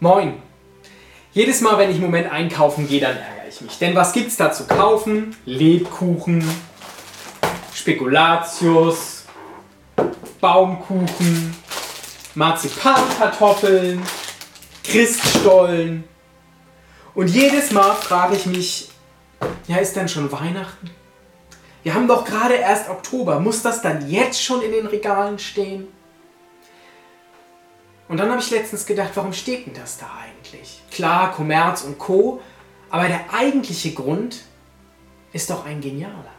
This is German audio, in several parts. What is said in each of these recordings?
Moin. Jedes Mal, wenn ich im Moment einkaufen gehe, dann ärgere ich mich. Denn was gibt's da zu kaufen? Lebkuchen, Spekulatius, Baumkuchen, Marzipankartoffeln, Christstollen. Und jedes Mal frage ich mich, ja, ist denn schon Weihnachten? Wir haben doch gerade erst Oktober. Muss das dann jetzt schon in den Regalen stehen? Und dann habe ich letztens gedacht, warum steht denn das da eigentlich? Klar, Kommerz und Co. Aber der eigentliche Grund ist doch ein genialer.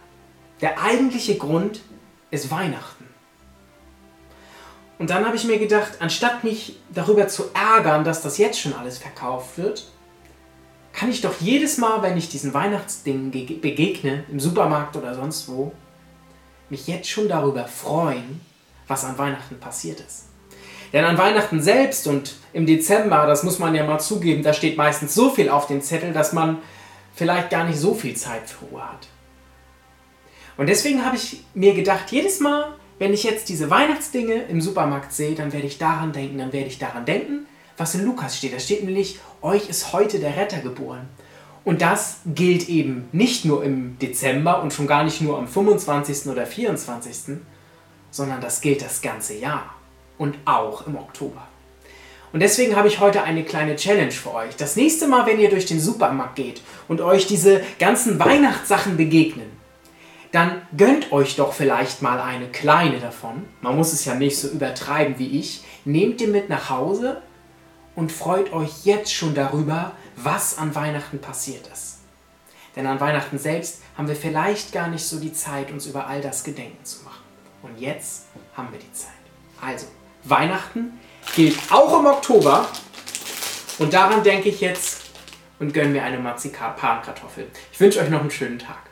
Der eigentliche Grund ist Weihnachten. Und dann habe ich mir gedacht, anstatt mich darüber zu ärgern, dass das jetzt schon alles verkauft wird, kann ich doch jedes Mal, wenn ich diesen Weihnachtsdingen begegne, im Supermarkt oder sonst wo, mich jetzt schon darüber freuen, was an Weihnachten passiert ist. Denn an Weihnachten selbst und im Dezember, das muss man ja mal zugeben, da steht meistens so viel auf dem Zettel, dass man vielleicht gar nicht so viel Zeit für Ruhe hat. Und deswegen habe ich mir gedacht, jedes Mal, wenn ich jetzt diese Weihnachtsdinge im Supermarkt sehe, dann werde ich daran denken, dann werde ich daran denken, was in Lukas steht. Da steht nämlich, euch ist heute der Retter geboren. Und das gilt eben nicht nur im Dezember und schon gar nicht nur am 25. oder 24., sondern das gilt das ganze Jahr und auch im Oktober. Und deswegen habe ich heute eine kleine Challenge für euch. Das nächste Mal, wenn ihr durch den Supermarkt geht und euch diese ganzen Weihnachtssachen begegnen, dann gönnt euch doch vielleicht mal eine kleine davon. Man muss es ja nicht so übertreiben wie ich. Nehmt ihr mit nach Hause und freut euch jetzt schon darüber, was an Weihnachten passiert ist. Denn an Weihnachten selbst haben wir vielleicht gar nicht so die Zeit, uns über all das Gedenken zu machen. Und jetzt haben wir die Zeit. Also, Weihnachten gilt auch im Oktober. Und daran denke ich jetzt und gönne mir eine Marzipankartoffel. Ich wünsche euch noch einen schönen Tag.